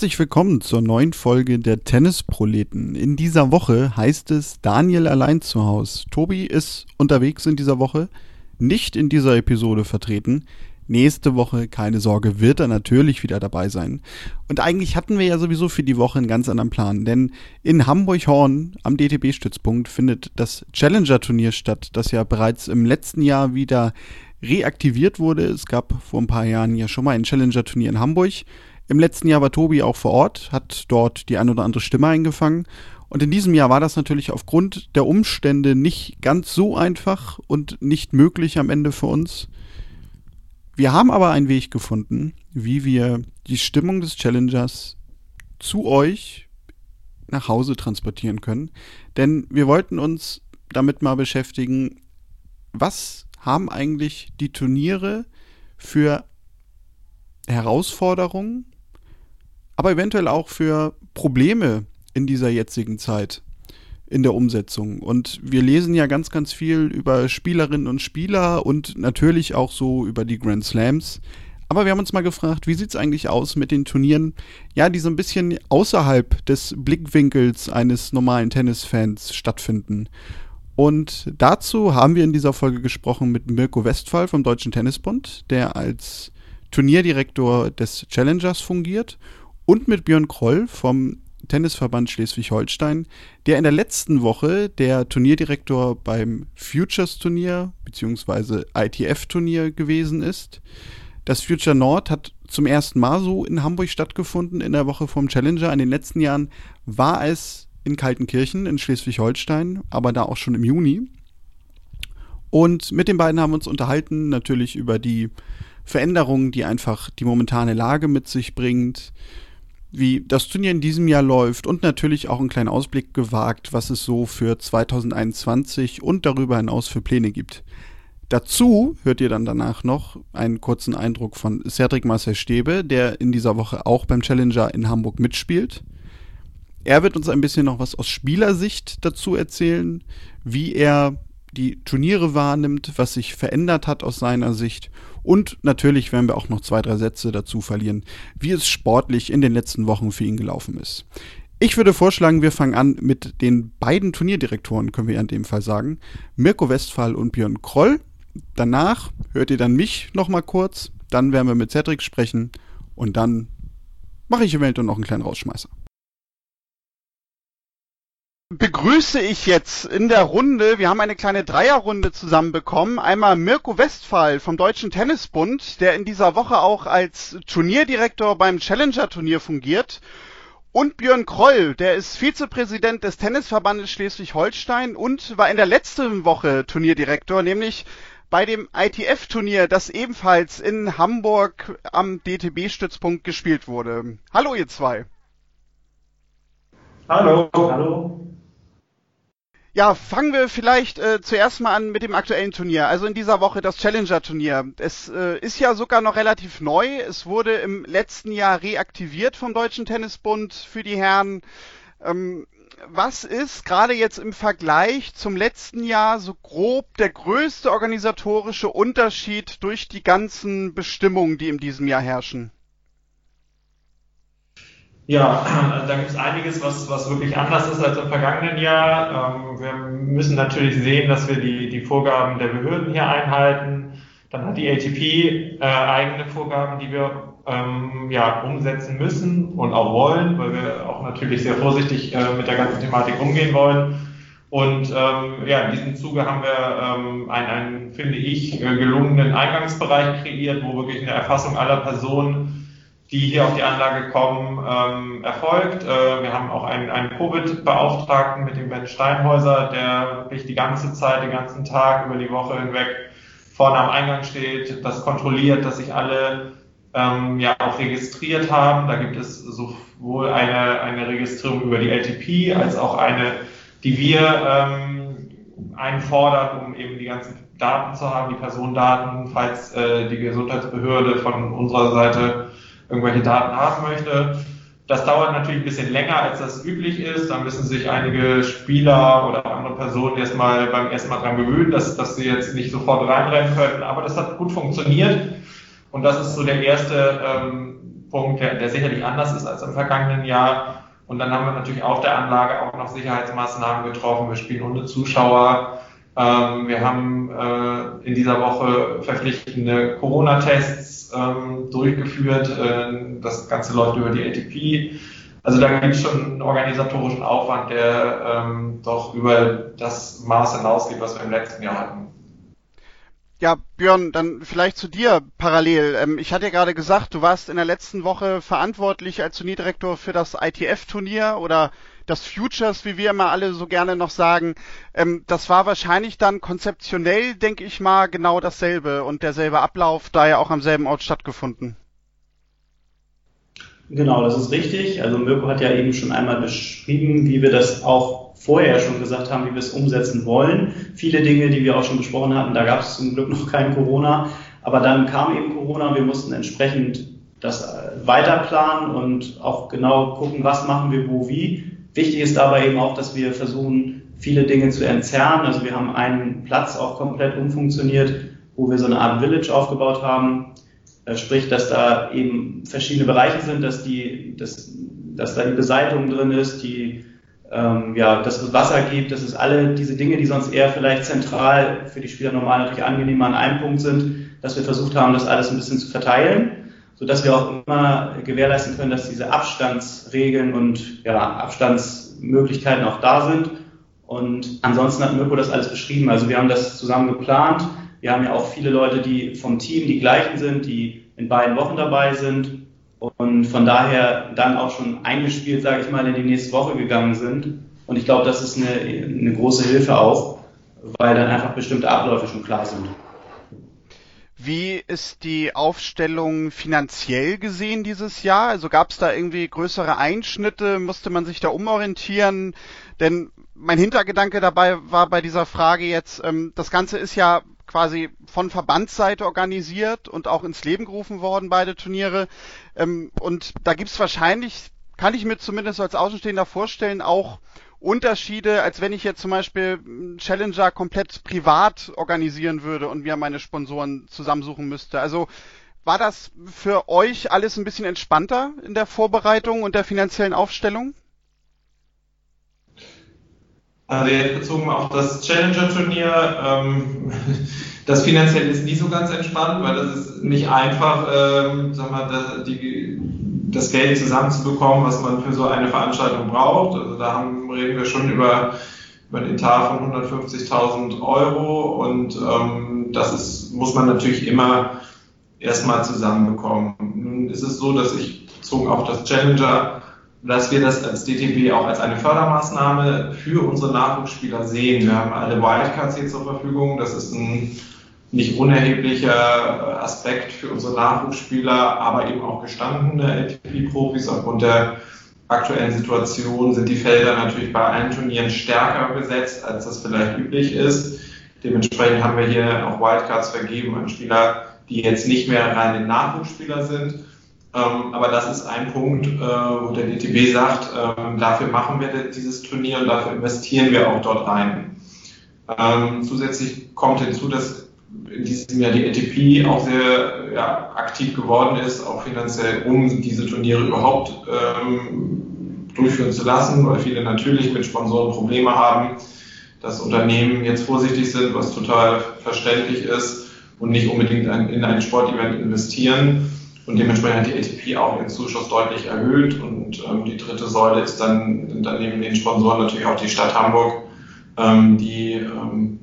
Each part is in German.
Herzlich willkommen zur neuen Folge der Tennisproleten. In dieser Woche heißt es Daniel allein zu Hause. Tobi ist unterwegs in dieser Woche, nicht in dieser Episode vertreten. Nächste Woche, keine Sorge, wird er natürlich wieder dabei sein. Und eigentlich hatten wir ja sowieso für die Woche einen ganz anderen Plan, denn in Hamburg-Horn am DTB-Stützpunkt findet das Challenger-Turnier statt, das ja bereits im letzten Jahr wieder reaktiviert wurde. Es gab vor ein paar Jahren ja schon mal ein Challenger-Turnier in Hamburg. Im letzten Jahr war Tobi auch vor Ort, hat dort die ein oder andere Stimme eingefangen. Und in diesem Jahr war das natürlich aufgrund der Umstände nicht ganz so einfach und nicht möglich am Ende für uns. Wir haben aber einen Weg gefunden, wie wir die Stimmung des Challengers zu euch nach Hause transportieren können. Denn wir wollten uns damit mal beschäftigen, was haben eigentlich die Turniere für Herausforderungen aber eventuell auch für Probleme in dieser jetzigen Zeit in der Umsetzung. Und wir lesen ja ganz, ganz viel über Spielerinnen und Spieler und natürlich auch so über die Grand Slams. Aber wir haben uns mal gefragt, wie sieht es eigentlich aus mit den Turnieren, ja, die so ein bisschen außerhalb des Blickwinkels eines normalen Tennisfans stattfinden. Und dazu haben wir in dieser Folge gesprochen mit Mirko Westphal vom Deutschen Tennisbund, der als Turnierdirektor des Challengers fungiert und mit Björn Kroll vom Tennisverband Schleswig-Holstein, der in der letzten Woche der Turnierdirektor beim Futures-Turnier bzw. ITF-Turnier gewesen ist. Das Future Nord hat zum ersten Mal so in Hamburg stattgefunden in der Woche vom Challenger. In den letzten Jahren war es in Kaltenkirchen in Schleswig-Holstein, aber da auch schon im Juni. Und mit den beiden haben wir uns unterhalten, natürlich über die Veränderungen, die einfach die momentane Lage mit sich bringt, wie das Turnier in diesem Jahr läuft und natürlich auch einen kleinen Ausblick gewagt, was es so für 2021 und darüber hinaus für Pläne gibt. Dazu hört ihr dann danach noch einen kurzen Eindruck von Cedric Marcel Stäbe, der in dieser Woche auch beim Challenger in Hamburg mitspielt. Er wird uns ein bisschen noch was aus Spielersicht dazu erzählen, wie er die Turniere wahrnimmt, was sich verändert hat aus seiner Sicht und natürlich werden wir auch noch zwei, drei Sätze dazu verlieren, wie es sportlich in den letzten Wochen für ihn gelaufen ist. Ich würde vorschlagen, wir fangen an mit den beiden Turnierdirektoren, können wir in dem Fall sagen. Mirko Westphal und Björn Kroll. Danach hört ihr dann mich nochmal kurz, dann werden wir mit Cedric sprechen und dann mache ich eventuell noch einen kleinen Rausschmeißer begrüße ich jetzt in der Runde, wir haben eine kleine Dreierrunde zusammenbekommen, einmal Mirko Westphal vom Deutschen Tennisbund, der in dieser Woche auch als Turnierdirektor beim Challenger-Turnier fungiert, und Björn Kroll, der ist Vizepräsident des Tennisverbandes Schleswig-Holstein und war in der letzten Woche Turnierdirektor, nämlich bei dem ITF-Turnier, das ebenfalls in Hamburg am DTB-Stützpunkt gespielt wurde. Hallo ihr zwei. Hallo. Hallo. Ja, fangen wir vielleicht äh, zuerst mal an mit dem aktuellen Turnier. Also in dieser Woche das Challenger-Turnier. Es äh, ist ja sogar noch relativ neu. Es wurde im letzten Jahr reaktiviert vom Deutschen Tennisbund für die Herren. Ähm, was ist gerade jetzt im Vergleich zum letzten Jahr so grob der größte organisatorische Unterschied durch die ganzen Bestimmungen, die in diesem Jahr herrschen? Ja, da gibt es einiges, was, was wirklich anders ist als im vergangenen Jahr. Ähm, wir müssen natürlich sehen, dass wir die, die Vorgaben der Behörden hier einhalten. Dann hat die ATP äh, eigene Vorgaben, die wir ähm, ja, umsetzen müssen und auch wollen, weil wir auch natürlich sehr vorsichtig äh, mit der ganzen Thematik umgehen wollen. Und ähm, ja, in diesem Zuge haben wir ähm, einen, einen, finde ich, äh, gelungenen Eingangsbereich kreiert, wo wirklich eine Erfassung aller Personen die hier auf die Anlage kommen, ähm, erfolgt. Äh, wir haben auch einen, einen Covid-Beauftragten mit dem Ben Steinhäuser, der wirklich die ganze Zeit, den ganzen Tag über die Woche hinweg vorne am Eingang steht, das kontrolliert, dass sich alle ähm, ja auch registriert haben. Da gibt es sowohl eine, eine Registrierung über die LTP als auch eine, die wir ähm, einfordern, um eben die ganzen Daten zu haben, die Personendaten, falls äh, die Gesundheitsbehörde von unserer Seite irgendwelche Daten haben möchte. Das dauert natürlich ein bisschen länger, als das üblich ist. Da müssen sich einige Spieler oder andere Personen erstmal beim ersten Mal dran gewöhnen, dass, dass sie jetzt nicht sofort reinrennen können. Aber das hat gut funktioniert. Und das ist so der erste ähm, Punkt, der, der sicherlich anders ist als im vergangenen Jahr. Und dann haben wir natürlich auf der Anlage auch noch Sicherheitsmaßnahmen getroffen. Wir spielen ohne Zuschauer. Ähm, wir haben äh, in dieser Woche verpflichtende Corona-Tests ähm, durchgeführt. Äh, das Ganze läuft über die ATP. Also da gibt es schon einen organisatorischen Aufwand, der ähm, doch über das Maß hinausgeht, was wir im letzten Jahr hatten. Ja, Björn, dann vielleicht zu dir parallel. Ähm, ich hatte ja gerade gesagt, du warst in der letzten Woche verantwortlich als Turnierdirektor für das ITF-Turnier oder das Futures, wie wir immer alle so gerne noch sagen. Ähm, das war wahrscheinlich dann konzeptionell, denke ich mal, genau dasselbe und derselbe Ablauf, da ja auch am selben Ort stattgefunden. Genau, das ist richtig. Also Mirko hat ja eben schon einmal beschrieben, wie wir das auch vorher schon gesagt haben, wie wir es umsetzen wollen. Viele Dinge, die wir auch schon besprochen hatten, da gab es zum Glück noch kein Corona. Aber dann kam eben Corona wir mussten entsprechend das äh, weiterplanen und auch genau gucken, was machen wir wo wie. Wichtig ist dabei eben auch, dass wir versuchen, viele Dinge zu entzerren. Also wir haben einen Platz auch komplett umfunktioniert, wo wir so eine Art Village aufgebaut haben, äh, sprich, dass da eben verschiedene Bereiche sind, dass die, dass, dass da die Beseitigung drin ist, die, ähm, ja, dass es Wasser gibt, dass es alle diese Dinge, die sonst eher vielleicht zentral für die Spieler normal natürlich angenehmer an einem Punkt sind, dass wir versucht haben, das alles ein bisschen zu verteilen, so dass wir auch immer gewährleisten können, dass diese Abstandsregeln und ja, Abstandsmöglichkeiten auch da sind. Und ansonsten hat Mirko das alles beschrieben. Also wir haben das zusammen geplant wir haben ja auch viele Leute, die vom Team die gleichen sind, die in beiden Wochen dabei sind und von daher dann auch schon eingespielt, sage ich mal, in die nächste Woche gegangen sind. Und ich glaube, das ist eine, eine große Hilfe auch, weil dann einfach bestimmte Abläufe schon klar sind. Wie ist die Aufstellung finanziell gesehen dieses Jahr? Also gab es da irgendwie größere Einschnitte? Musste man sich da umorientieren? Denn mein Hintergedanke dabei war bei dieser Frage jetzt, ähm, das Ganze ist ja quasi von Verbandsseite organisiert und auch ins Leben gerufen worden, beide Turniere. Ähm, und da gibt's wahrscheinlich, kann ich mir zumindest als Außenstehender vorstellen, auch Unterschiede, als wenn ich jetzt zum Beispiel Challenger komplett privat organisieren würde und mir meine Sponsoren zusammensuchen müsste. Also war das für euch alles ein bisschen entspannter in der Vorbereitung und der finanziellen Aufstellung? Also jetzt bezogen auf das Challenger-Turnier, ähm, das finanziell ist nie so ganz entspannt, weil das ist nicht einfach, ähm, sag mal, die, das Geld zusammenzubekommen, was man für so eine Veranstaltung braucht. Also da haben, reden wir schon über, über einen Etat von 150.000 Euro und ähm, das ist, muss man natürlich immer erstmal zusammenbekommen. Nun ist es so, dass ich bezogen auf das Challenger dass wir das als DTB auch als eine Fördermaßnahme für unsere Nachwuchsspieler sehen. Wir haben alle Wildcards hier zur Verfügung. Das ist ein nicht unerheblicher Aspekt für unsere Nachwuchsspieler, aber eben auch gestandene ATP-Profis. Aufgrund der aktuellen Situation sind die Felder natürlich bei allen Turnieren stärker besetzt, als das vielleicht üblich ist. Dementsprechend haben wir hier auch Wildcards vergeben an Spieler, die jetzt nicht mehr reine Nachwuchsspieler sind ähm, aber das ist ein Punkt, äh, wo der DTB sagt, ähm, dafür machen wir dieses Turnier und dafür investieren wir auch dort rein. Ähm, zusätzlich kommt hinzu, dass in diesem Jahr die ATP auch sehr ja, aktiv geworden ist, auch finanziell, um diese Turniere überhaupt ähm, durchführen zu lassen, weil viele natürlich mit Sponsoren Probleme haben, dass Unternehmen jetzt vorsichtig sind, was total verständlich ist und nicht unbedingt in ein Sportevent investieren. Und dementsprechend hat die ATP auch ihren Zuschuss deutlich erhöht. Und ähm, die dritte Säule ist dann, dann neben den Sponsoren natürlich auch die Stadt Hamburg, ähm, die ähm,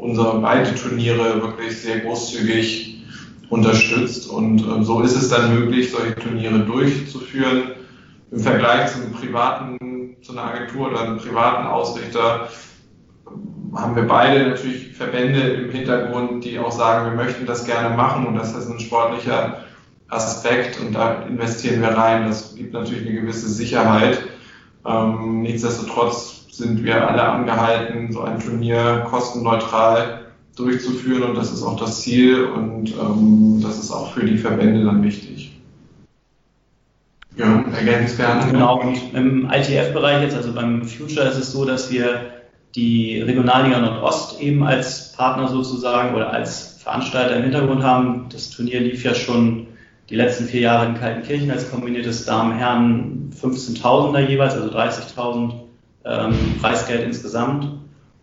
unsere beide Turniere wirklich sehr großzügig unterstützt. Und ähm, so ist es dann möglich, solche Turniere durchzuführen. Im Vergleich zu einem privaten, zu einer Agentur oder einem privaten Ausrichter haben wir beide natürlich Verbände im Hintergrund, die auch sagen, wir möchten das gerne machen und das ist ein sportlicher Aspekt und da investieren wir rein. Das gibt natürlich eine gewisse Sicherheit. Ähm, nichtsdestotrotz sind wir alle angehalten, so ein Turnier kostenneutral durchzuführen und das ist auch das Ziel und ähm, das ist auch für die Verbände dann wichtig. Ja, ergänzenswert. Genau, und im ITF-Bereich jetzt, also beim Future ist es so, dass wir die Regionalliga Nordost eben als Partner sozusagen oder als Veranstalter im Hintergrund haben. Das Turnier lief ja schon die letzten vier Jahre in Kaltenkirchen als kombiniertes Damen-Herren 15.000er jeweils, also 30.000 ähm, Preisgeld insgesamt.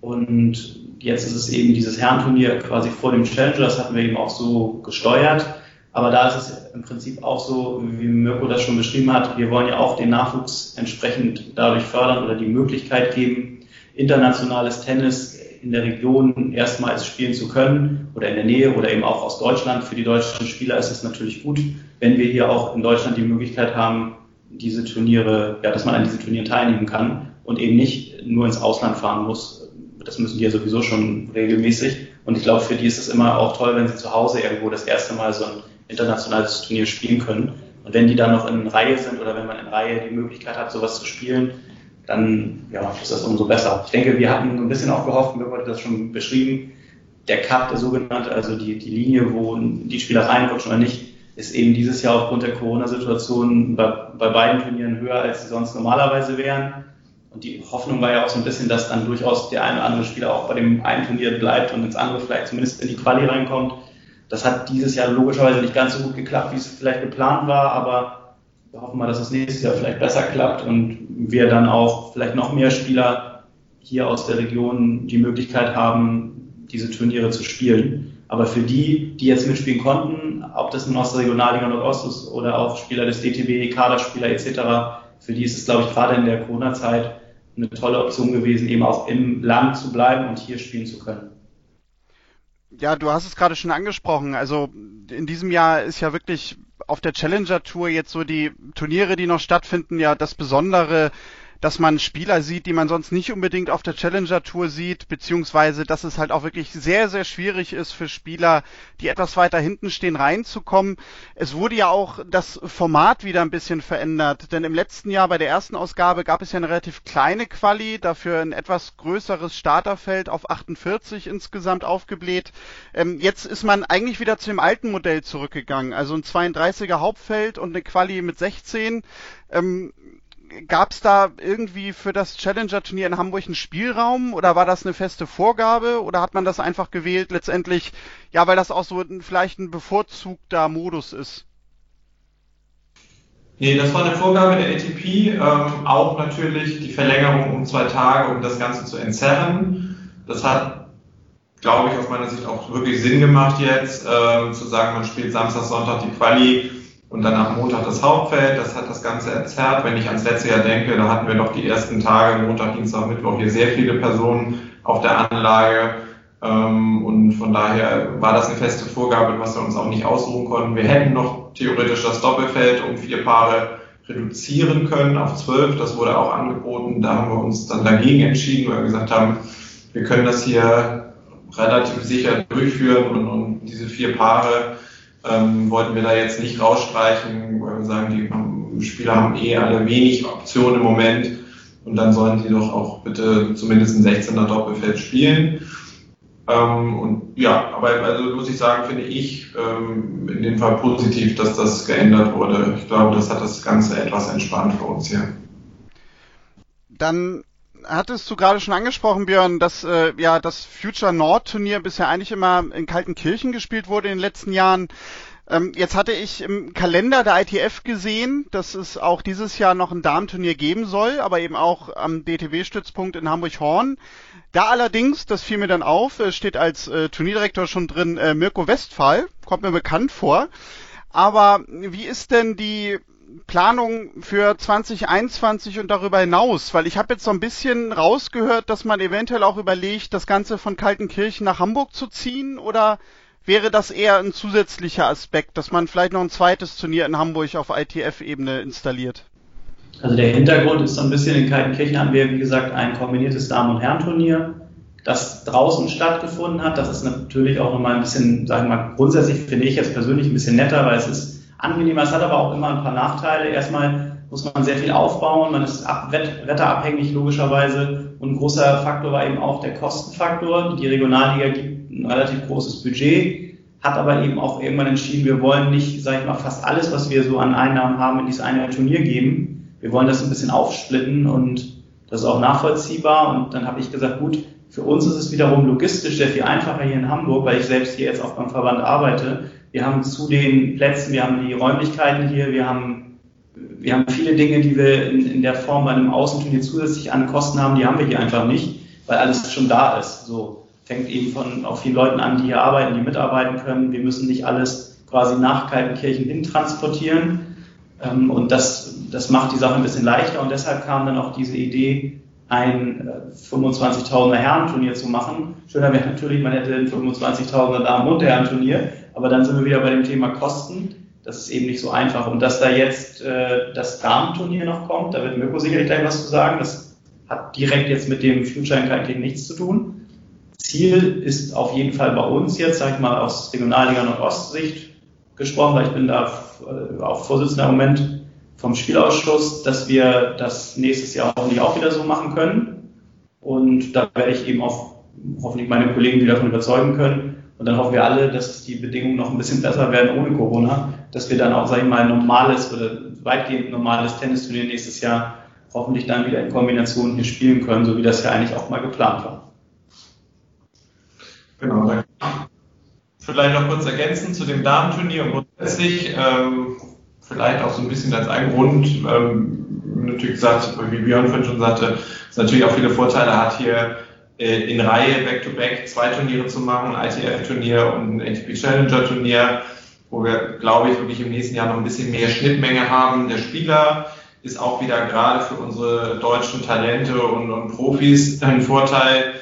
Und jetzt ist es eben dieses Herrenturnier quasi vor dem Challenger, das hatten wir eben auch so gesteuert. Aber da ist es im Prinzip auch so, wie Mirko das schon beschrieben hat, wir wollen ja auch den Nachwuchs entsprechend dadurch fördern oder die Möglichkeit geben, internationales Tennis in der Region erstmals spielen zu können oder in der Nähe oder eben auch aus Deutschland. Für die deutschen Spieler ist es natürlich gut, wenn wir hier auch in Deutschland die Möglichkeit haben, diese Turniere, ja, dass man an diesen Turnieren teilnehmen kann und eben nicht nur ins Ausland fahren muss. Das müssen die ja sowieso schon regelmäßig. Und ich glaube, für die ist es immer auch toll, wenn sie zu Hause irgendwo das erste Mal so ein internationales Turnier spielen können. Und wenn die dann noch in Reihe sind oder wenn man in Reihe die Möglichkeit hat, sowas zu spielen, dann ja, ist das umso besser. Ich denke, wir hatten ein bisschen auch gehofft, mir wurde das schon beschrieben, der Cup, der sogenannte, also die, die Linie, wo die Spieler reinrutschen oder nicht, ist eben dieses Jahr aufgrund der Corona-Situation bei, bei beiden Turnieren höher, als sie sonst normalerweise wären. Und die Hoffnung war ja auch so ein bisschen, dass dann durchaus der eine oder andere Spieler auch bei dem einen Turnier bleibt und ins andere vielleicht zumindest in die Quali reinkommt. Das hat dieses Jahr logischerweise nicht ganz so gut geklappt, wie es vielleicht geplant war, aber wir hoffen mal, dass es nächstes Jahr vielleicht besser klappt und wir dann auch vielleicht noch mehr Spieler hier aus der Region die Möglichkeit haben, diese Turniere zu spielen. Aber für die, die jetzt mitspielen konnten, ob das nun aus der Regionalliga Nordost ist oder auch Spieler des DTB, Kaderspieler etc., für die ist es, glaube ich, gerade in der Corona-Zeit eine tolle Option gewesen, eben auch im Land zu bleiben und hier spielen zu können. Ja, du hast es gerade schon angesprochen. Also in diesem Jahr ist ja wirklich auf der Challenger Tour jetzt so die Turniere, die noch stattfinden, ja das Besondere dass man Spieler sieht, die man sonst nicht unbedingt auf der Challenger Tour sieht, beziehungsweise dass es halt auch wirklich sehr, sehr schwierig ist für Spieler, die etwas weiter hinten stehen, reinzukommen. Es wurde ja auch das Format wieder ein bisschen verändert, denn im letzten Jahr bei der ersten Ausgabe gab es ja eine relativ kleine Quali, dafür ein etwas größeres Starterfeld auf 48 insgesamt aufgebläht. Ähm, jetzt ist man eigentlich wieder zu dem alten Modell zurückgegangen, also ein 32er Hauptfeld und eine Quali mit 16. Ähm, gab es da irgendwie für das Challenger-Turnier in Hamburg einen Spielraum oder war das eine feste Vorgabe oder hat man das einfach gewählt letztendlich, ja, weil das auch so ein, vielleicht ein bevorzugter Modus ist? Nee, das war eine Vorgabe der ATP, ähm, auch natürlich die Verlängerung um zwei Tage, um das Ganze zu entzerren. Das hat, glaube ich, aus meiner Sicht auch wirklich Sinn gemacht jetzt, ähm, zu sagen, man spielt Samstag, Sonntag die Quali und dann am Montag das Hauptfeld. Das hat das Ganze erzerrt. Wenn ich ans letzte Jahr denke, da hatten wir doch die ersten Tage, Montag, Dienstag, Mittwoch, hier sehr viele Personen auf der Anlage. Ähm, und von daher war das eine feste Vorgabe, was wir uns auch nicht ausruhen konnten. Wir hätten noch theoretisch das Doppelfeld um vier Paare reduzieren können auf zwölf. Das wurde auch angeboten. Da haben wir uns dann dagegen entschieden, weil wir gesagt haben, wir können das hier relativ sicher durchführen und, und diese vier Paare ähm, wollten wir da jetzt nicht rausstreichen, weil wir sagen, die Spieler haben eh alle wenig Optionen im Moment und dann sollen sie doch auch bitte zumindest ein 16er Doppelfeld spielen. Ähm, und ja, aber also muss ich sagen, finde ich ähm, in dem Fall positiv, dass das geändert wurde. Ich glaube, das hat das Ganze etwas entspannt für uns hier. Dann hattest du gerade schon angesprochen, Björn, dass äh, ja das Future Nord Turnier bisher eigentlich immer in Kaltenkirchen gespielt wurde in den letzten Jahren. Ähm, jetzt hatte ich im Kalender der ITF gesehen, dass es auch dieses Jahr noch ein Damenturnier geben soll, aber eben auch am DTW-Stützpunkt in Hamburg-Horn. Da allerdings, das fiel mir dann auf, steht als äh, Turnierdirektor schon drin äh, Mirko Westphal, kommt mir bekannt vor. Aber wie ist denn die Planung für 2021 und darüber hinaus? Weil ich habe jetzt so ein bisschen rausgehört, dass man eventuell auch überlegt, das Ganze von Kaltenkirchen nach Hamburg zu ziehen oder wäre das eher ein zusätzlicher Aspekt, dass man vielleicht noch ein zweites Turnier in Hamburg auf ITF-Ebene installiert? Also der Hintergrund ist so ein bisschen, in Kaltenkirchen haben wir, wie gesagt, ein kombiniertes Damen- und Herrenturnier, das draußen stattgefunden hat. Das ist natürlich auch nochmal ein bisschen, sagen wir mal, grundsätzlich finde ich jetzt persönlich ein bisschen netter, weil es ist angenehmer. Es hat aber auch immer ein paar Nachteile. Erstmal muss man sehr viel aufbauen, man ist ab, wetterabhängig logischerweise und ein großer Faktor war eben auch der Kostenfaktor. Die Regionalliga gibt ein relativ großes Budget, hat aber eben auch irgendwann entschieden, wir wollen nicht, sag ich mal, fast alles, was wir so an Einnahmen haben, in dieses eine Turnier geben. Wir wollen das ein bisschen aufsplitten und das ist auch nachvollziehbar. Und dann habe ich gesagt, gut, für uns ist es wiederum logistisch sehr viel einfacher hier in Hamburg, weil ich selbst hier jetzt auch beim Verband arbeite, Wir haben zu den Plätzen, wir haben die Räumlichkeiten hier, wir haben, wir haben viele Dinge, die wir in, in der Form bei einem Außenturnier zusätzlich an Kosten haben, die haben wir hier einfach nicht, weil alles schon da ist. So fängt eben von auch vielen Leuten an, die hier arbeiten, die mitarbeiten können. Wir müssen nicht alles quasi nach Kaltenkirchen hin transportieren. Ähm, und das, das macht die Sache ein bisschen leichter und deshalb kam dann auch diese Idee, ein 25.000er äh, Herrenturnier zu machen. Schöner wäre natürlich, man hätte ein 25.000er Damen- und Herrenturnier, aber dann sind wir wieder bei dem Thema Kosten. Das ist eben nicht so einfach. Und dass da jetzt äh, das Damenturnier noch kommt, da wird Mirko sicherlich gleich was zu sagen. Das hat direkt jetzt mit dem Future in nichts zu tun. Ziel ist auf jeden Fall bei uns jetzt, sage ich mal, aus Regionalliga Nordost-Sicht gesprochen, weil ich bin da äh, auch Vorsitzender im Moment vom Spielausschuss, dass wir das nächstes Jahr hoffentlich auch wieder so machen können. Und da werde ich eben auch hoffentlich meine Kollegen wieder davon überzeugen können. Und dann hoffen wir alle, dass die Bedingungen noch ein bisschen besser werden ohne Corona, dass wir dann auch, sage ich mal, normales oder weitgehend normales Tennisturnier nächstes Jahr hoffentlich dann wieder in Kombination hier spielen können, so wie das ja eigentlich auch mal geplant war. Genau, danke. Vielleicht noch kurz ergänzen zu dem Damenturnier und grundsätzlich ähm, vielleicht auch so ein bisschen als ein Grund, ähm, natürlich gesagt, wie Björn schon sagte, es natürlich auch viele Vorteile hat, hier in Reihe Back-to-Back -back zwei Turniere zu machen, ein ITF-Turnier und ein ATP Challenger-Turnier, wo wir, glaube ich, wirklich im nächsten Jahr noch ein bisschen mehr Schnittmenge haben. Der Spieler ist auch wieder gerade für unsere deutschen Talente und, und Profis ein Vorteil.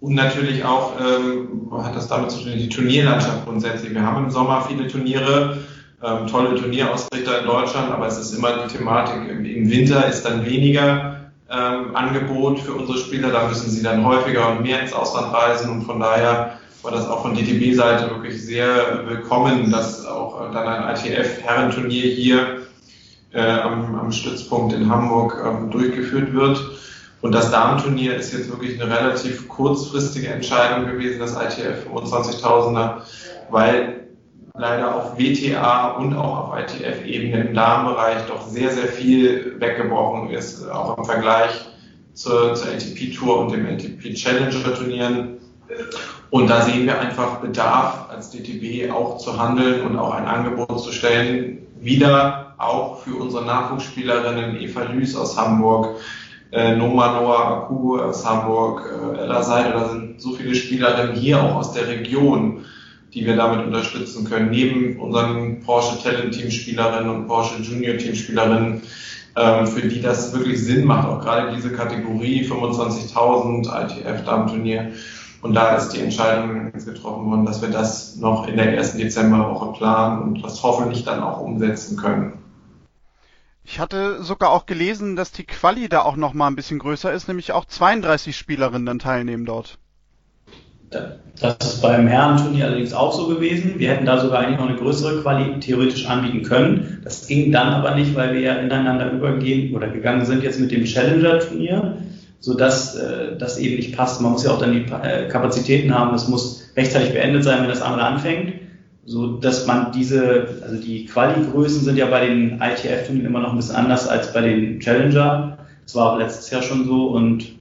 Und natürlich auch ähm, hat das damit zu tun, die Turnierlandschaft grundsätzlich. Wir haben im Sommer viele Turniere, ähm, tolle Turnierausrichter in Deutschland, aber es ist immer die Thematik, im Winter ist dann weniger ähm, Angebot für unsere Spieler, da müssen sie dann häufiger und mehr ins Ausland reisen und von daher war das auch von DTB-Seite wirklich sehr willkommen, dass auch äh, dann ein ITF-Herrenturnier hier äh, am, am Stützpunkt in Hamburg ähm, durchgeführt wird. Und das Damenturnier ist jetzt wirklich eine relativ kurzfristige Entscheidung gewesen, das ITF 25.000er, weil leider auf WTA und auch auf ITF-Ebene im Damenbereich doch sehr, sehr viel weggebrochen ist, auch im Vergleich zur, zur ATP-Tour und dem ATP-Challenger-Turnieren. Und da sehen wir einfach Bedarf als DTB auch zu handeln und auch ein Angebot zu stellen, wieder auch für unsere Nachwuchsspielerinnen Eva Lüß aus Hamburg, äh, Noma Noah Akugo aus Hamburg, äh, Ella Seide, da sind so viele Spielerinnen hier auch aus der Region, die wir damit unterstützen können, neben unseren Porsche Talent Team Spielerinnen und Porsche Junior Team Spielerinnen, ähm, für die das wirklich Sinn macht, auch gerade diese Kategorie 25.000 ITF Damenturnier. Und da ist die Entscheidung getroffen worden, dass wir das noch in der ersten Dezemberwoche planen und das hoffentlich dann auch umsetzen können. Ich hatte sogar auch gelesen, dass die Quali da auch noch mal ein bisschen größer ist, nämlich auch 32 Spielerinnen dann teilnehmen dort. Das ist beim Herrenturnier allerdings auch so gewesen. Wir hätten da sogar eigentlich noch eine größere Quali theoretisch anbieten können. Das ging dann aber nicht, weil wir ja ineinander übergehen oder gegangen sind jetzt mit dem Challenger-Turnier, sodass äh, das eben nicht passt. Man muss ja auch dann die äh, Kapazitäten haben. Es muss rechtzeitig beendet sein, wenn das andere anfängt so dass man diese, also die Quali-Größen sind ja bei den ITF-Turnieren immer noch ein bisschen anders als bei den Challenger. Das war letztes Jahr schon so und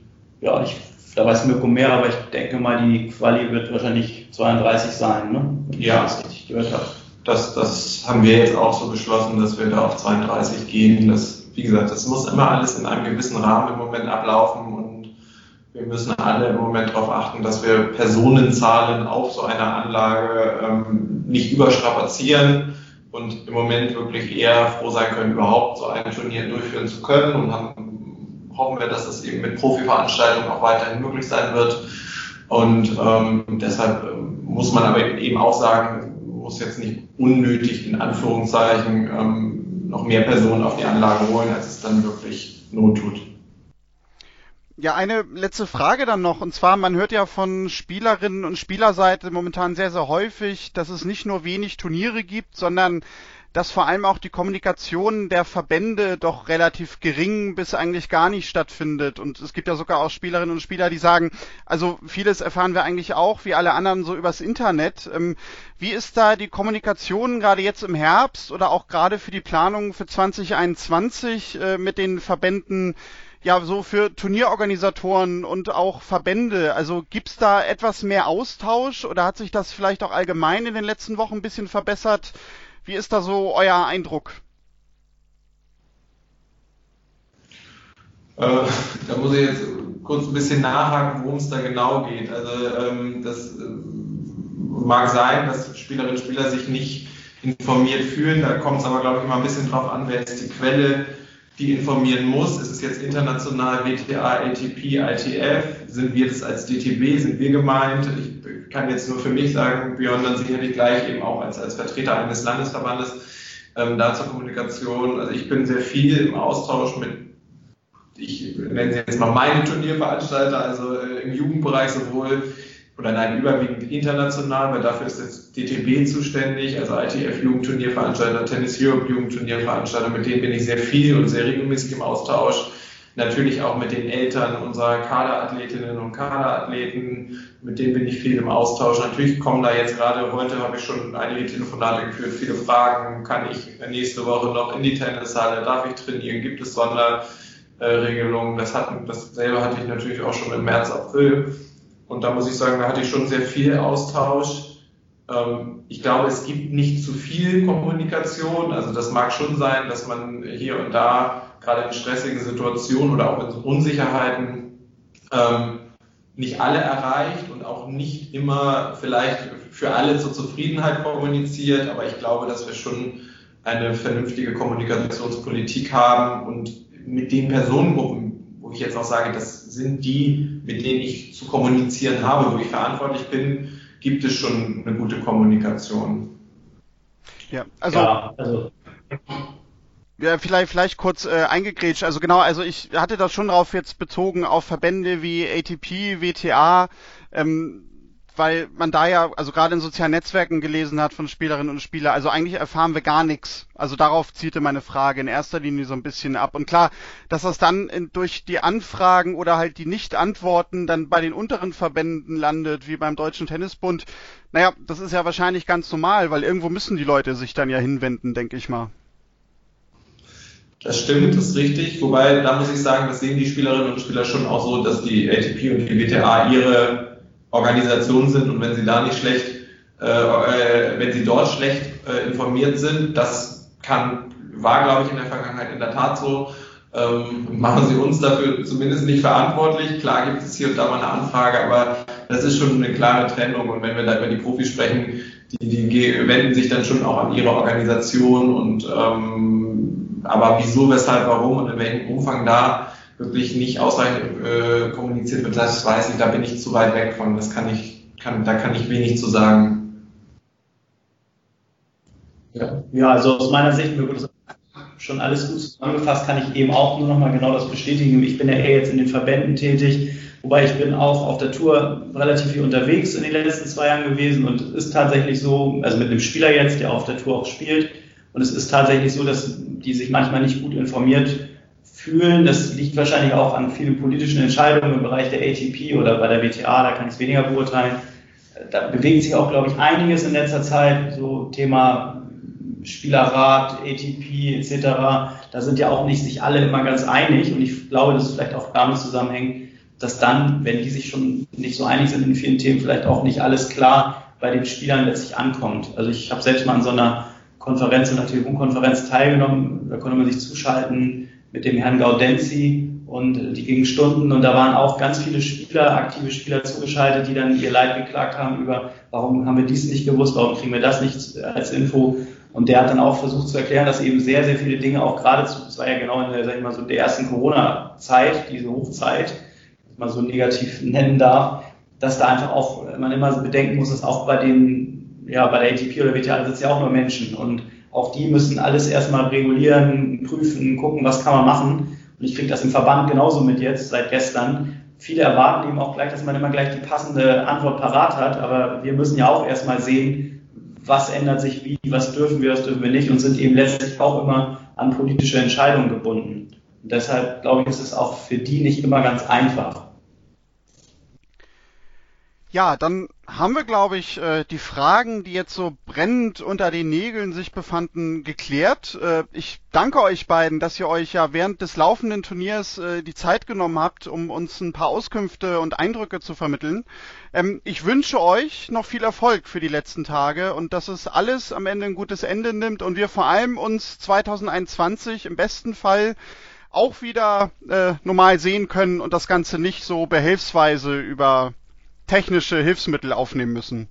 ja, ich, da weiß Mirko mehr, aber ich denke mal, die Quali wird wahrscheinlich 32 sein, ne? Wenn ja, das richtig gehört habe. Das, das haben wir jetzt auch so beschlossen, dass wir da auf 32 gehen. Das, wie gesagt, das muss immer alles in einem gewissen Rahmen im Moment ablaufen und wir müssen alle im Moment darauf achten, dass wir Personenzahlen auf so einer Anlage ähm, nicht überstrapazieren und im Moment wirklich eher froh sein können, überhaupt so ein Turnier durchführen zu können und haben, hoffen wir, dass das eben mit Profiveranstaltungen auch weiterhin möglich sein wird. Und ähm, deshalb ähm, muss man aber eben auch sagen, muss jetzt nicht unnötig in Anführungszeichen ähm, noch mehr Personen auf die Anlage holen, als es dann wirklich not tut. Ja, eine letzte Frage dann noch. Und zwar, man hört ja von Spielerinnen und Spielerseite momentan sehr, sehr häufig, dass es nicht nur wenig Turniere gibt, sondern dass vor allem auch die Kommunikation der Verbände doch relativ gering bis eigentlich gar nicht stattfindet. Und es gibt ja sogar auch Spielerinnen und Spieler, die sagen, also vieles erfahren wir eigentlich auch, wie alle anderen, so übers Internet. Ähm, wie ist da die Kommunikation gerade jetzt im Herbst oder auch gerade für die Planung für 2021 äh, mit den Verbänden ja, so für Turnierorganisatoren und auch Verbände, also gibt's da etwas mehr Austausch oder hat sich das vielleicht auch allgemein in den letzten Wochen ein bisschen verbessert? Wie ist da so euer Eindruck? Äh, da muss ich jetzt kurz ein bisschen nachhaken, worum es da genau geht. Also ähm, das äh, mag sein, dass Spielerinnen und Spieler sich nicht informiert fühlen. Da kommt es aber, glaube ich, immer ein bisschen drauf an, wer ist die Quelle, die informieren muss. Ist es jetzt international WTA, ATP, ITF? Sind wir das als DTB? Sind wir gemeint? Ich kann jetzt nur für mich sagen, Björn dann sicherlich gleich eben auch als, als Vertreter eines Landesverbandes ähm, da zur Kommunikation. Also ich bin sehr viel im Austausch mit ich nenne sie jetzt mal meine Turnierveranstalter, also äh, im Jugendbereich sowohl oder nein, überwiegend international, weil dafür ist jetzt DTB zuständig, also ITF Jugendturnierveranstalter, Tennis Europe Jugendturnierveranstalter, mit denen bin ich sehr viel und sehr regelmäßig im Austausch. Natürlich auch mit den Eltern unserer Kaderathletinnen und Kaderathleten, mit denen bin ich viel im Austausch. Natürlich kommen da jetzt gerade, heute habe ich schon einige Telefonate geführt, viele Fragen, kann ich nächste Woche noch in die Tennishalle, darf ich trainieren, gibt es Sonderregelungen, das, hatten, das selber hatte ich natürlich auch schon im März, April und da muss ich sagen, da hatte ich schon sehr viel Austausch. Ähm, ich glaube, es gibt nicht zu viel Kommunikation. Also das mag schon sein, dass man hier und da gerade in stressigen Situationen oder auch in Unsicherheiten ähm, nicht alle erreicht und auch nicht immer vielleicht für alle zur Zufriedenheit kommuniziert. Aber ich glaube, dass wir schon eine vernünftige Kommunikationspolitik haben und mit den Personengruppen, wo ich jetzt auch sage, das sind die, mit denen ich zu kommunizieren habe, wo ich verantwortlich bin, gibt es schon eine gute Kommunikation. Ja, also, ja, also ja, vielleicht, vielleicht kurz äh, eingegrätscht. Also genau, also ich hatte das schon darauf jetzt bezogen auf Verbände wie ATP, WTA. Ähm, weil man da ja, also gerade in sozialen Netzwerken gelesen hat von Spielerinnen und Spielern, also eigentlich erfahren wir gar nichts. Also darauf zielte meine Frage in erster Linie so ein bisschen ab. Und klar, dass das dann in, durch die Anfragen oder halt die Nicht-Antworten dann bei den unteren Verbänden landet, wie beim Deutschen Tennisbund, naja, das ist ja wahrscheinlich ganz normal, weil irgendwo müssen die Leute sich dann ja hinwenden, denke ich mal. Das stimmt, das ist richtig. Wobei, da muss ich sagen, das sehen die Spielerinnen und Spieler schon auch so, dass die ATP und die WTA ihre Organisation sind und wenn sie da nicht schlecht, äh, äh, wenn sie dort schlecht äh, informiert sind, das kann, war glaube ich in der Vergangenheit in der Tat so, ähm, machen sie uns dafür zumindest nicht verantwortlich. Klar gibt es hier und da mal eine Anfrage, aber das ist schon eine klare Trennung und wenn wir da über die Profis sprechen, die, die wenden sich dann schon auch an ihre Organisation und ähm, aber wieso, weshalb, warum und in welchem Umfang da wirklich nicht ausreichend äh, kommuniziert wird, das weiß ich, da bin ich zu weit weg von. Das kann ich, kann, da kann ich wenig zu sagen. Ja, ja also aus meiner Sicht, mir wurde schon alles gut zusammengefasst, kann ich eben auch nur nochmal genau das bestätigen. Ich bin ja eher jetzt in den Verbänden tätig, wobei ich bin auch auf der Tour relativ viel unterwegs in den letzten zwei Jahren gewesen und es ist tatsächlich so, also mit einem Spieler jetzt, der auf der Tour auch spielt, und es ist tatsächlich so, dass die sich manchmal nicht gut informiert fühlen. Das liegt wahrscheinlich auch an vielen politischen Entscheidungen im Bereich der ATP oder bei der WTA, da kann ich es weniger beurteilen. Da bewegt sich auch, glaube ich, einiges in letzter Zeit, so Thema Spielerrat, ATP etc. Da sind ja auch nicht sich alle immer ganz einig und ich glaube, dass es vielleicht auch damit zusammenhängt, dass dann, wenn die sich schon nicht so einig sind in vielen Themen, vielleicht auch nicht alles klar bei den Spielern letztlich ankommt. Also ich habe selbst mal an so einer Konferenz, in einer Telefonkonferenz teilgenommen, da konnte man sich zuschalten, mit dem Herrn Gaudenzi und die gingen Stunden und da waren auch ganz viele Spieler, aktive Spieler zugeschaltet, die dann ihr Leid geklagt haben über, warum haben wir dies nicht gewusst, warum kriegen wir das nicht als Info. Und der hat dann auch versucht zu erklären, dass eben sehr, sehr viele Dinge auch gerade, das war ja genau in der, sag ich mal, so der ersten Corona-Zeit, diese Hochzeit, was man so negativ nennen darf, dass da einfach auch man immer bedenken muss, dass auch bei den, ja, bei der ATP oder WTA sitzen ja auch nur Menschen und auch die müssen alles erstmal regulieren, prüfen, gucken, was kann man machen. Und ich kriege das im Verband genauso mit jetzt, seit gestern. Viele erwarten eben auch gleich, dass man immer gleich die passende Antwort parat hat. Aber wir müssen ja auch erstmal sehen, was ändert sich wie, was dürfen wir, was dürfen wir nicht und sind eben letztlich auch immer an politische Entscheidungen gebunden. Und deshalb glaube ich, ist es auch für die nicht immer ganz einfach. Ja, dann haben wir, glaube ich, äh, die Fragen, die jetzt so brennend unter den Nägeln sich befanden, geklärt. Äh, ich danke euch beiden, dass ihr euch ja während des laufenden Turniers äh, die Zeit genommen habt, um uns ein paar Auskünfte und Eindrücke zu vermitteln. Ähm, ich wünsche euch noch viel Erfolg für die letzten Tage und dass es alles am Ende ein gutes Ende nimmt und wir vor allem uns 2021 im besten Fall auch wieder normal sehen können und das Ganze nicht so behelfsweise über technische Hilfsmittel aufnehmen müssen.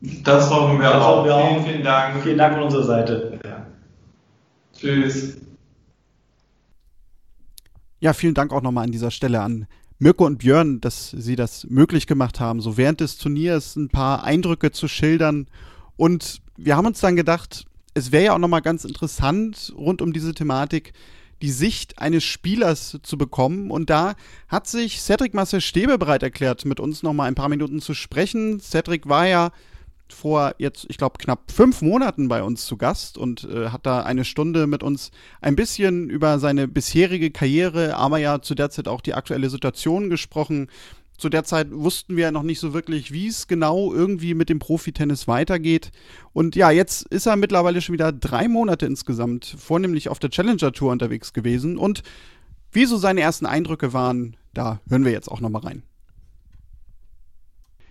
Das hoffen wir Das auch. hoffen wir vielen, auch. vielen Dank. Vielen Dank von unserer Seite. Ja. Tschüss. Ja, vielen Dank auch nochmal an dieser Stelle an Mirko und Björn, dass sie das möglich gemacht haben, so während des Turniers ein paar Eindrücke zu schildern. Und wir haben uns dann gedacht, es wäre ja auch nochmal ganz interessant, rund um diese Thematik, die Sicht eines Spielers zu bekommen. Und da hat sich Cedric Marcel Stäbe bereit erklärt, mit uns nochmal ein paar Minuten zu sprechen. Cedric war ja vor jetzt, ich glaube, knapp fünf Monaten bei uns zu Gast und äh, hat da eine Stunde mit uns ein bisschen über seine bisherige Karriere, aber ja zu der Zeit auch die aktuelle Situation gesprochen. Zu der Zeit wussten wir noch nicht so wirklich, wie es genau irgendwie mit dem Profitennis weitergeht. Und ja, jetzt ist er mittlerweile schon wieder drei Monate insgesamt vornehmlich auf der Challenger Tour unterwegs gewesen. Und wie so seine ersten Eindrücke waren, da hören wir jetzt auch nochmal rein.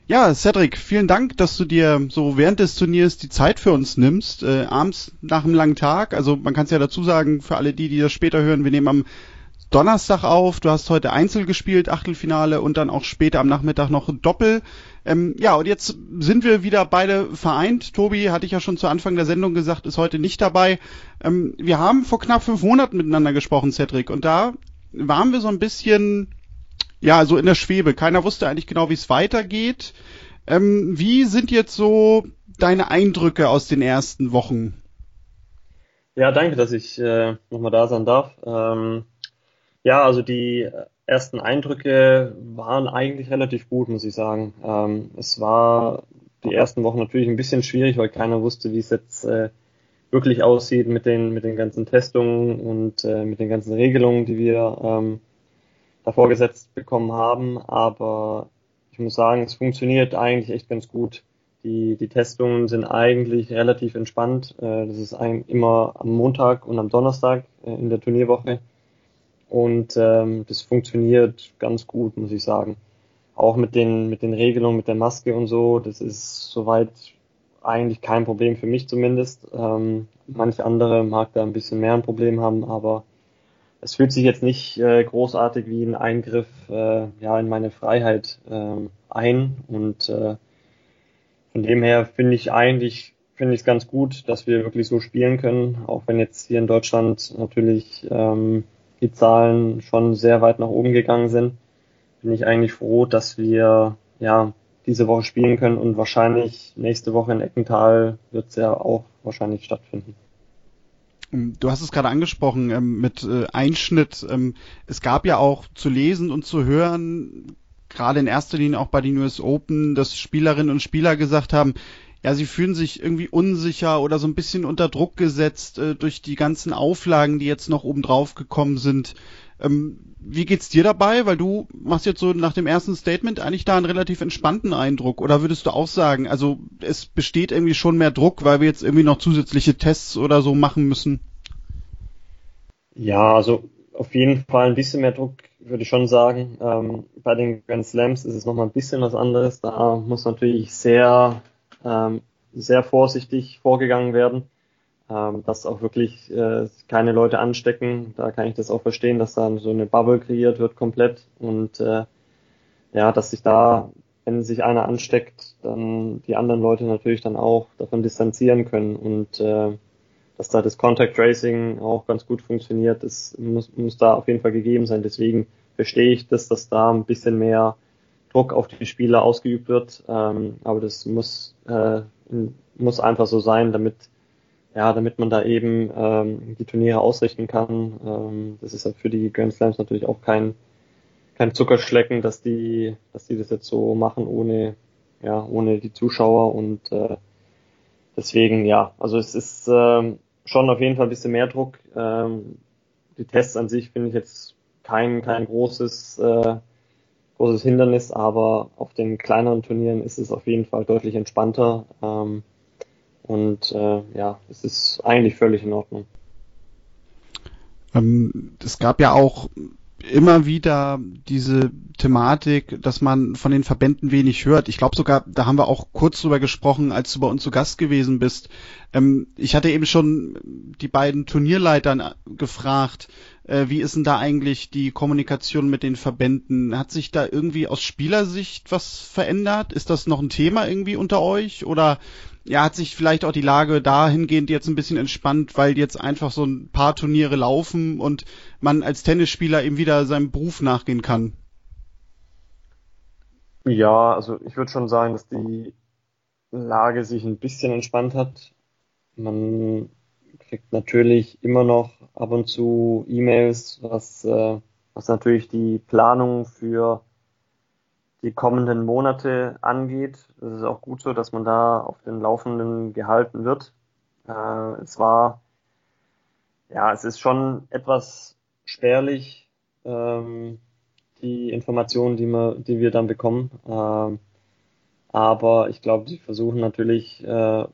Ja, Cedric, vielen Dank, dass du dir so während des Turniers die Zeit für uns nimmst, äh, abends nach einem langen Tag. Also man kann es ja dazu sagen, für alle die, die das später hören, wir nehmen am Donnerstag auf. Du hast heute Einzel gespielt, Achtelfinale und dann auch später am Nachmittag noch Doppel. Ähm, ja, und jetzt sind wir wieder beide vereint. Tobi hatte ich ja schon zu Anfang der Sendung gesagt, ist heute nicht dabei. Ähm, wir haben vor knapp fünf Monaten miteinander gesprochen, Cedric, und da waren wir so ein bisschen ja, so in der Schwebe. Keiner wusste eigentlich genau, wie es weitergeht. Ähm, wie sind jetzt so deine Eindrücke aus den ersten Wochen? Ja, danke, dass ich äh, nochmal da sein darf. Ähm, ja, also die ersten Eindrücke waren eigentlich relativ gut, muss ich sagen. Ähm, es war die ersten Wochen natürlich ein bisschen schwierig, weil keiner wusste, wie es jetzt äh, wirklich aussieht mit den mit den ganzen Testungen und äh, mit den ganzen Regelungen, die wir ähm, davor gesetzt bekommen haben. Aber ich muss sagen, es funktioniert eigentlich echt ganz gut. Die, die Testungen sind eigentlich relativ entspannt. Äh, das ist ein, immer am Montag und am Donnerstag äh, in der Turnierwoche. Und ähm, das funktioniert ganz gut, muss ich sagen. Auch mit den, mit den Regelungen, mit der Maske und so, das ist soweit eigentlich kein Problem für mich zumindest. Ähm, manche andere mag da ein bisschen mehr ein Problem haben, aber es fühlt sich jetzt nicht äh, großartig wie ein Eingriff äh, ja in meine Freiheit äh, ein und äh, von dem her finde ich eigentlich finde ich es ganz gut, dass wir wirklich so spielen können, auch wenn jetzt hier in Deutschland natürlich ähm, die Zahlen schon sehr weit nach oben gegangen sind, bin ich eigentlich froh, dass wir ja diese Woche spielen können und wahrscheinlich nächste Woche in Eckental wird es ja auch wahrscheinlich stattfinden. Du hast es gerade angesprochen ähm, mit äh, Einschnitt. Ähm, es gab ja auch zu lesen und zu hören, gerade in erster Linie auch bei den US Open, dass Spielerinnen und Spieler gesagt haben, ja, sie fühlen sich irgendwie unsicher oder so ein bisschen unter Druck gesetzt äh, durch die ganzen Auflagen, die jetzt noch oben drauf gekommen sind. Ähm, wie geht's dir dabei? Weil du machst jetzt so nach dem ersten Statement eigentlich da einen relativ entspannten Eindruck. Oder würdest du auch sagen, also es besteht irgendwie schon mehr Druck, weil wir jetzt irgendwie noch zusätzliche Tests oder so machen müssen? Ja, also auf jeden Fall ein bisschen mehr Druck, würde ich schon sagen. Ähm, bei den Grand Slams ist es nochmal ein bisschen was anderes. Da muss natürlich sehr, ähm, sehr vorsichtig vorgegangen werden ähm, dass auch wirklich äh, keine Leute anstecken. Da kann ich das auch verstehen, dass dann so eine Bubble kreiert wird komplett und äh, ja, dass sich da, wenn sich einer ansteckt, dann die anderen Leute natürlich dann auch davon distanzieren können und äh, dass da das Contact Tracing auch ganz gut funktioniert, das muss, muss da auf jeden Fall gegeben sein. Deswegen verstehe ich das, dass da ein bisschen mehr Druck auf die Spieler ausgeübt wird. Ähm, aber das muss, äh, muss einfach so sein, damit ja, damit man da eben ähm, die Turniere ausrichten kann. Ähm, das ist ja für die Grand Slams natürlich auch kein, kein Zuckerschlecken, dass die, dass die das jetzt so machen ohne, ja, ohne die Zuschauer und äh, deswegen, ja, also es ist ähm, schon auf jeden Fall ein bisschen mehr Druck. Ähm, die Tests an sich finde ich jetzt kein, kein großes, äh, großes Hindernis, aber auf den kleineren Turnieren ist es auf jeden Fall deutlich entspannter. Ähm, und äh, ja, es ist eigentlich völlig in Ordnung. Ähm, es gab ja auch immer wieder diese Thematik, dass man von den Verbänden wenig hört. Ich glaube sogar, da haben wir auch kurz drüber gesprochen, als du bei uns zu Gast gewesen bist. Ähm, ich hatte eben schon die beiden Turnierleitern gefragt, äh, wie ist denn da eigentlich die Kommunikation mit den Verbänden? Hat sich da irgendwie aus Spielersicht was verändert? Ist das noch ein Thema irgendwie unter euch? Oder ja, hat sich vielleicht auch die Lage dahingehend jetzt ein bisschen entspannt, weil jetzt einfach so ein paar Turniere laufen und man als Tennisspieler eben wieder seinem Beruf nachgehen kann? Ja, also ich würde schon sagen, dass die Lage sich ein bisschen entspannt hat. Man kriegt natürlich immer noch ab und zu E-Mails, was, äh, was natürlich die Planung für die kommenden Monate angeht. Es ist auch gut so, dass man da auf den Laufenden gehalten wird. Äh, es war, ja, es ist schon etwas spärlich, ähm, die Informationen, die wir, die wir dann bekommen. Ähm, aber ich glaube, sie versuchen natürlich äh,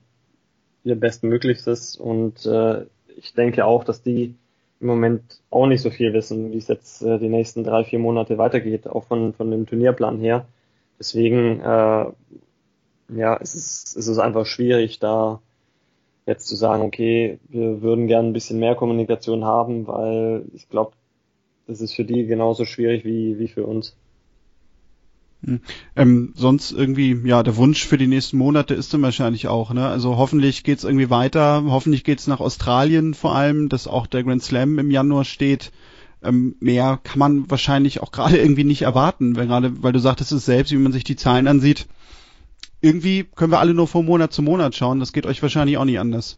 ihr Bestmöglichstes und äh, ich denke auch, dass die im Moment auch nicht so viel wissen, wie es jetzt äh, die nächsten drei, vier Monate weitergeht, auch von, von dem Turnierplan her. Deswegen, äh, ja, es ist, es ist einfach schwierig, da jetzt zu sagen, okay, wir würden gerne ein bisschen mehr Kommunikation haben, weil ich glaube, das ist für die genauso schwierig wie, wie für uns. Hm. Ähm, sonst irgendwie, ja, der Wunsch für die nächsten Monate ist dann wahrscheinlich auch, ne? Also hoffentlich geht's irgendwie weiter, hoffentlich geht's nach Australien vor allem, dass auch der Grand Slam im Januar steht. Ähm, mehr kann man wahrscheinlich auch gerade irgendwie nicht erwarten, weil gerade, weil du sagtest es selbst, wie man sich die Zahlen ansieht. Irgendwie können wir alle nur von Monat zu Monat schauen, das geht euch wahrscheinlich auch nicht anders.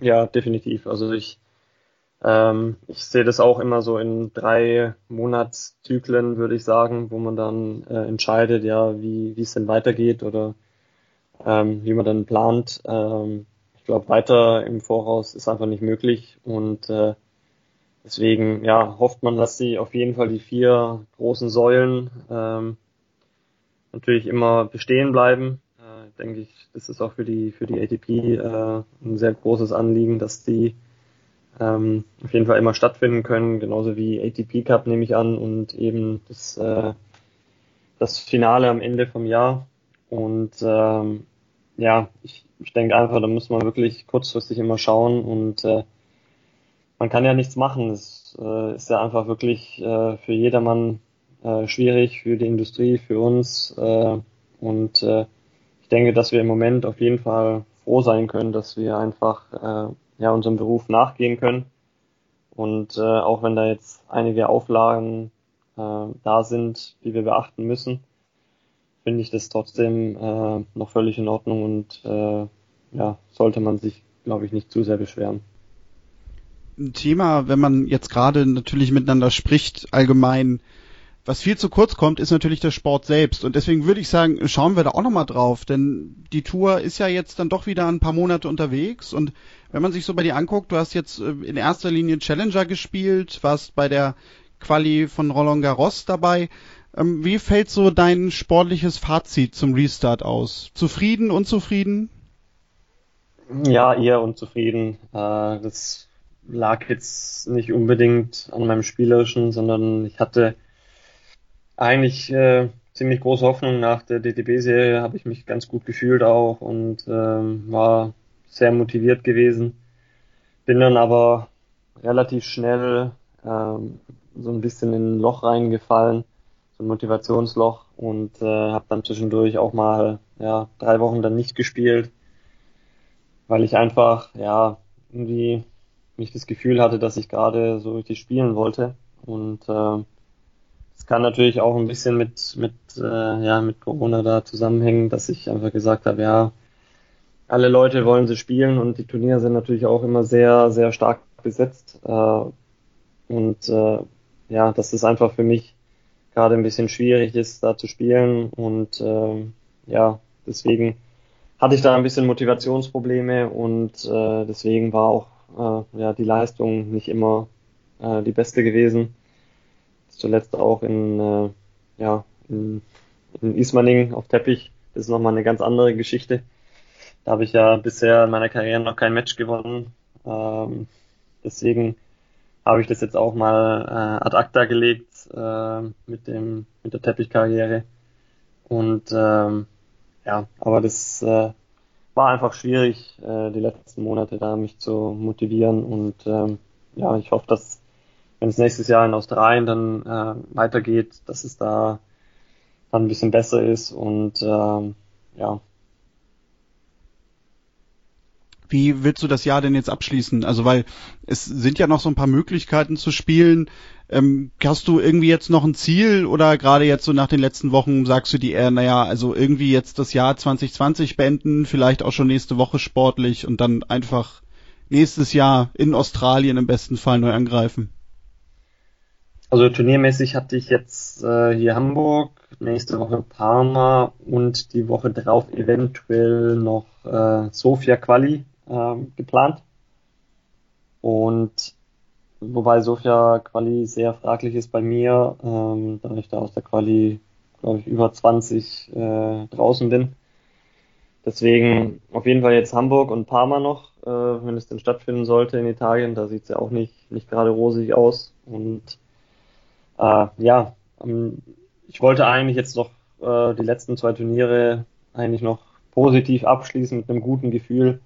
Ja, definitiv. Also ich ähm, ich sehe das auch immer so in drei Monatszyklen, würde ich sagen, wo man dann äh, entscheidet, ja, wie wie es denn weitergeht oder ähm, wie man dann plant. Ähm, ich glaube, weiter im Voraus ist einfach nicht möglich und äh, deswegen ja hofft man, dass sie auf jeden Fall die vier großen Säulen ähm, natürlich immer bestehen bleiben. Äh, denke ich, das ist auch für die für die ATP äh, ein sehr großes Anliegen, dass die ähm, auf jeden Fall immer stattfinden können, genauso wie ATP Cup nehme ich an und eben das, äh, das Finale am Ende vom Jahr. Und ähm, ja, ich, ich denke einfach, da muss man wirklich kurzfristig immer schauen und äh, man kann ja nichts machen. Es äh, ist ja einfach wirklich äh, für jedermann äh, schwierig, für die Industrie, für uns. Äh, und äh, ich denke, dass wir im Moment auf jeden Fall froh sein können, dass wir einfach äh, ja, unserem Beruf nachgehen können. Und äh, auch wenn da jetzt einige Auflagen äh, da sind, die wir beachten müssen, finde ich das trotzdem äh, noch völlig in Ordnung und äh, ja, sollte man sich, glaube ich, nicht zu sehr beschweren. Ein Thema, wenn man jetzt gerade natürlich miteinander spricht, allgemein, was viel zu kurz kommt, ist natürlich der Sport selbst. Und deswegen würde ich sagen, schauen wir da auch nochmal drauf. Denn die Tour ist ja jetzt dann doch wieder ein paar Monate unterwegs. Und wenn man sich so bei dir anguckt, du hast jetzt äh, in erster Linie Challenger gespielt, warst bei der Quali von Roland Garros dabei. Ähm, wie fällt so dein sportliches Fazit zum Restart aus? Zufrieden, unzufrieden? Ja, eher unzufrieden. Äh, das lag jetzt nicht unbedingt an meinem Spielerischen, sondern ich hatte eigentlich äh, ziemlich große Hoffnung nach der DTB-Serie, habe ich mich ganz gut gefühlt auch und ähm, war sehr motiviert gewesen. Bin dann aber relativ schnell ähm, so ein bisschen in ein Loch reingefallen, so ein Motivationsloch und äh, habe dann zwischendurch auch mal ja drei Wochen dann nicht gespielt, weil ich einfach ja irgendwie nicht das Gefühl hatte, dass ich gerade so richtig spielen wollte und äh, kann natürlich auch ein bisschen mit, mit, äh, ja, mit Corona da zusammenhängen, dass ich einfach gesagt habe, ja, alle Leute wollen sie spielen und die Turniere sind natürlich auch immer sehr, sehr stark besetzt. Äh, und äh, ja, dass es einfach für mich gerade ein bisschen schwierig ist, da zu spielen. Und äh, ja, deswegen hatte ich da ein bisschen Motivationsprobleme und äh, deswegen war auch äh, ja, die Leistung nicht immer äh, die beste gewesen zuletzt auch in äh, ja, in, in Ismaning auf Teppich. Das ist nochmal eine ganz andere Geschichte. Da habe ich ja bisher in meiner Karriere noch kein Match gewonnen. Ähm, deswegen habe ich das jetzt auch mal äh, ad acta gelegt äh, mit dem mit der Teppichkarriere. Und ähm, ja, aber das äh, war einfach schwierig, äh, die letzten Monate da mich zu motivieren und ähm, ja, ich hoffe, dass wenn es nächstes Jahr in Australien dann äh, weitergeht, dass es da dann ein bisschen besser ist und ähm, ja, Wie willst du das Jahr denn jetzt abschließen? Also, weil es sind ja noch so ein paar Möglichkeiten zu spielen. Ähm, hast du irgendwie jetzt noch ein Ziel oder gerade jetzt so nach den letzten Wochen sagst du dir eher, naja, also irgendwie jetzt das Jahr 2020 beenden, vielleicht auch schon nächste Woche sportlich und dann einfach nächstes Jahr in Australien im besten Fall neu angreifen? Also turniermäßig hatte ich jetzt äh, hier Hamburg, nächste Woche Parma und die Woche drauf eventuell noch äh, Sofia Quali ähm, geplant. Und wobei Sofia Quali sehr fraglich ist bei mir, ähm, da ich da aus der Quali, glaube ich, über 20 äh, draußen bin. Deswegen auf jeden Fall jetzt Hamburg und Parma noch, äh, wenn es denn stattfinden sollte in Italien. Da sieht es ja auch nicht, nicht gerade rosig aus. Und äh, ja, ähm, ich wollte eigentlich jetzt noch äh, die letzten zwei Turniere eigentlich noch positiv abschließen mit einem guten Gefühl.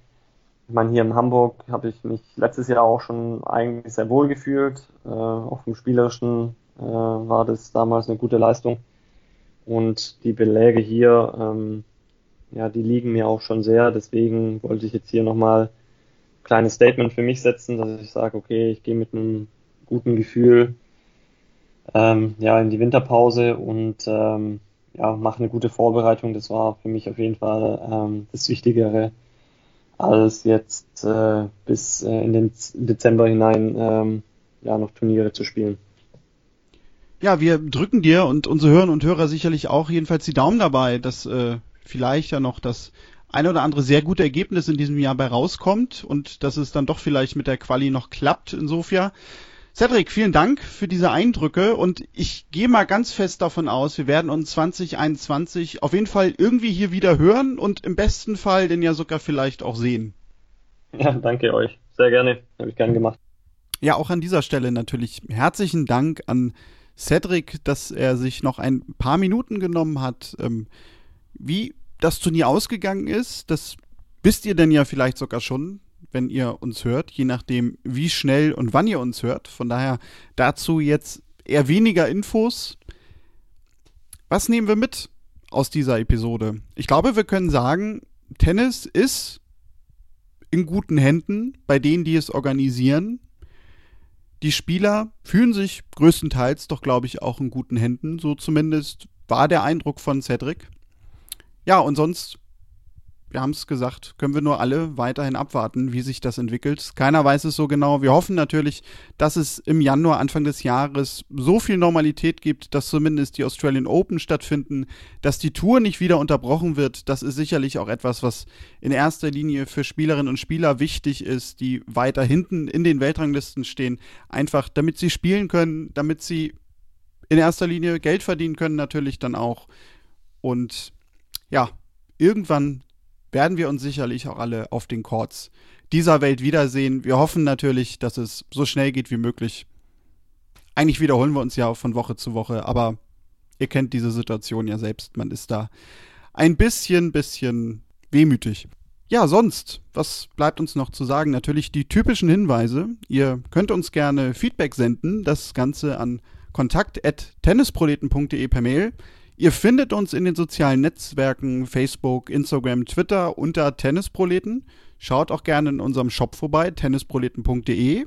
Ich meine, hier in Hamburg habe ich mich letztes Jahr auch schon eigentlich sehr wohl gefühlt. Äh, auf dem Spielerischen äh, war das damals eine gute Leistung. Und die Beläge hier, ähm, ja, die liegen mir auch schon sehr. Deswegen wollte ich jetzt hier nochmal ein kleines Statement für mich setzen, dass ich sage, okay, ich gehe mit einem guten Gefühl ähm, ja, in die Winterpause und ähm, ja, mache eine gute Vorbereitung. Das war für mich auf jeden Fall ähm, das Wichtigere als jetzt äh, bis äh, in den Dezember hinein ähm, ja noch Turniere zu spielen. Ja, wir drücken dir und unsere Hörer und Hörer sicherlich auch jedenfalls die Daumen dabei, dass äh, vielleicht ja noch das ein oder andere sehr gute Ergebnis in diesem Jahr bei rauskommt und dass es dann doch vielleicht mit der Quali noch klappt in Sofia. Cedric, vielen Dank für diese Eindrücke und ich gehe mal ganz fest davon aus, wir werden uns 2021 auf jeden Fall irgendwie hier wieder hören und im besten Fall den ja sogar vielleicht auch sehen. Ja, danke euch. Sehr gerne. Habe ich gern gemacht. Ja, auch an dieser Stelle natürlich herzlichen Dank an Cedric, dass er sich noch ein paar Minuten genommen hat. Ähm, wie das Turnier ausgegangen ist, das wisst ihr denn ja vielleicht sogar schon wenn ihr uns hört, je nachdem, wie schnell und wann ihr uns hört. Von daher dazu jetzt eher weniger Infos. Was nehmen wir mit aus dieser Episode? Ich glaube, wir können sagen, Tennis ist in guten Händen bei denen, die es organisieren. Die Spieler fühlen sich größtenteils doch, glaube ich, auch in guten Händen. So zumindest war der Eindruck von Cedric. Ja, und sonst wir haben es gesagt, können wir nur alle weiterhin abwarten, wie sich das entwickelt. Keiner weiß es so genau. Wir hoffen natürlich, dass es im Januar, Anfang des Jahres so viel Normalität gibt, dass zumindest die Australian Open stattfinden, dass die Tour nicht wieder unterbrochen wird. Das ist sicherlich auch etwas, was in erster Linie für Spielerinnen und Spieler wichtig ist, die weiter hinten in den Weltranglisten stehen. Einfach, damit sie spielen können, damit sie in erster Linie Geld verdienen können, natürlich dann auch. Und ja, irgendwann werden wir uns sicherlich auch alle auf den Courts dieser Welt wiedersehen. Wir hoffen natürlich, dass es so schnell geht wie möglich. Eigentlich wiederholen wir uns ja von Woche zu Woche, aber ihr kennt diese Situation ja selbst. Man ist da ein bisschen, bisschen wehmütig. Ja, sonst, was bleibt uns noch zu sagen? Natürlich die typischen Hinweise. Ihr könnt uns gerne Feedback senden, das Ganze an kontakt.tennisproleten.de per Mail. Ihr findet uns in den sozialen Netzwerken Facebook, Instagram, Twitter unter Tennisproleten. Schaut auch gerne in unserem Shop vorbei, tennisproleten.de.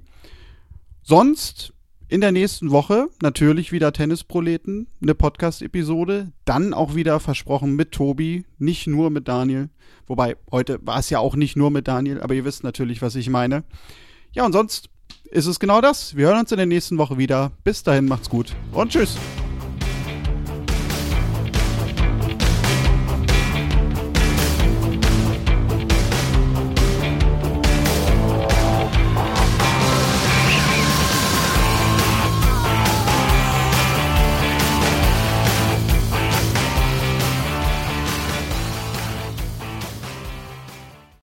Sonst in der nächsten Woche natürlich wieder Tennisproleten, eine Podcast-Episode. Dann auch wieder versprochen mit Tobi, nicht nur mit Daniel. Wobei, heute war es ja auch nicht nur mit Daniel, aber ihr wisst natürlich, was ich meine. Ja, und sonst ist es genau das. Wir hören uns in der nächsten Woche wieder. Bis dahin, macht's gut und tschüss.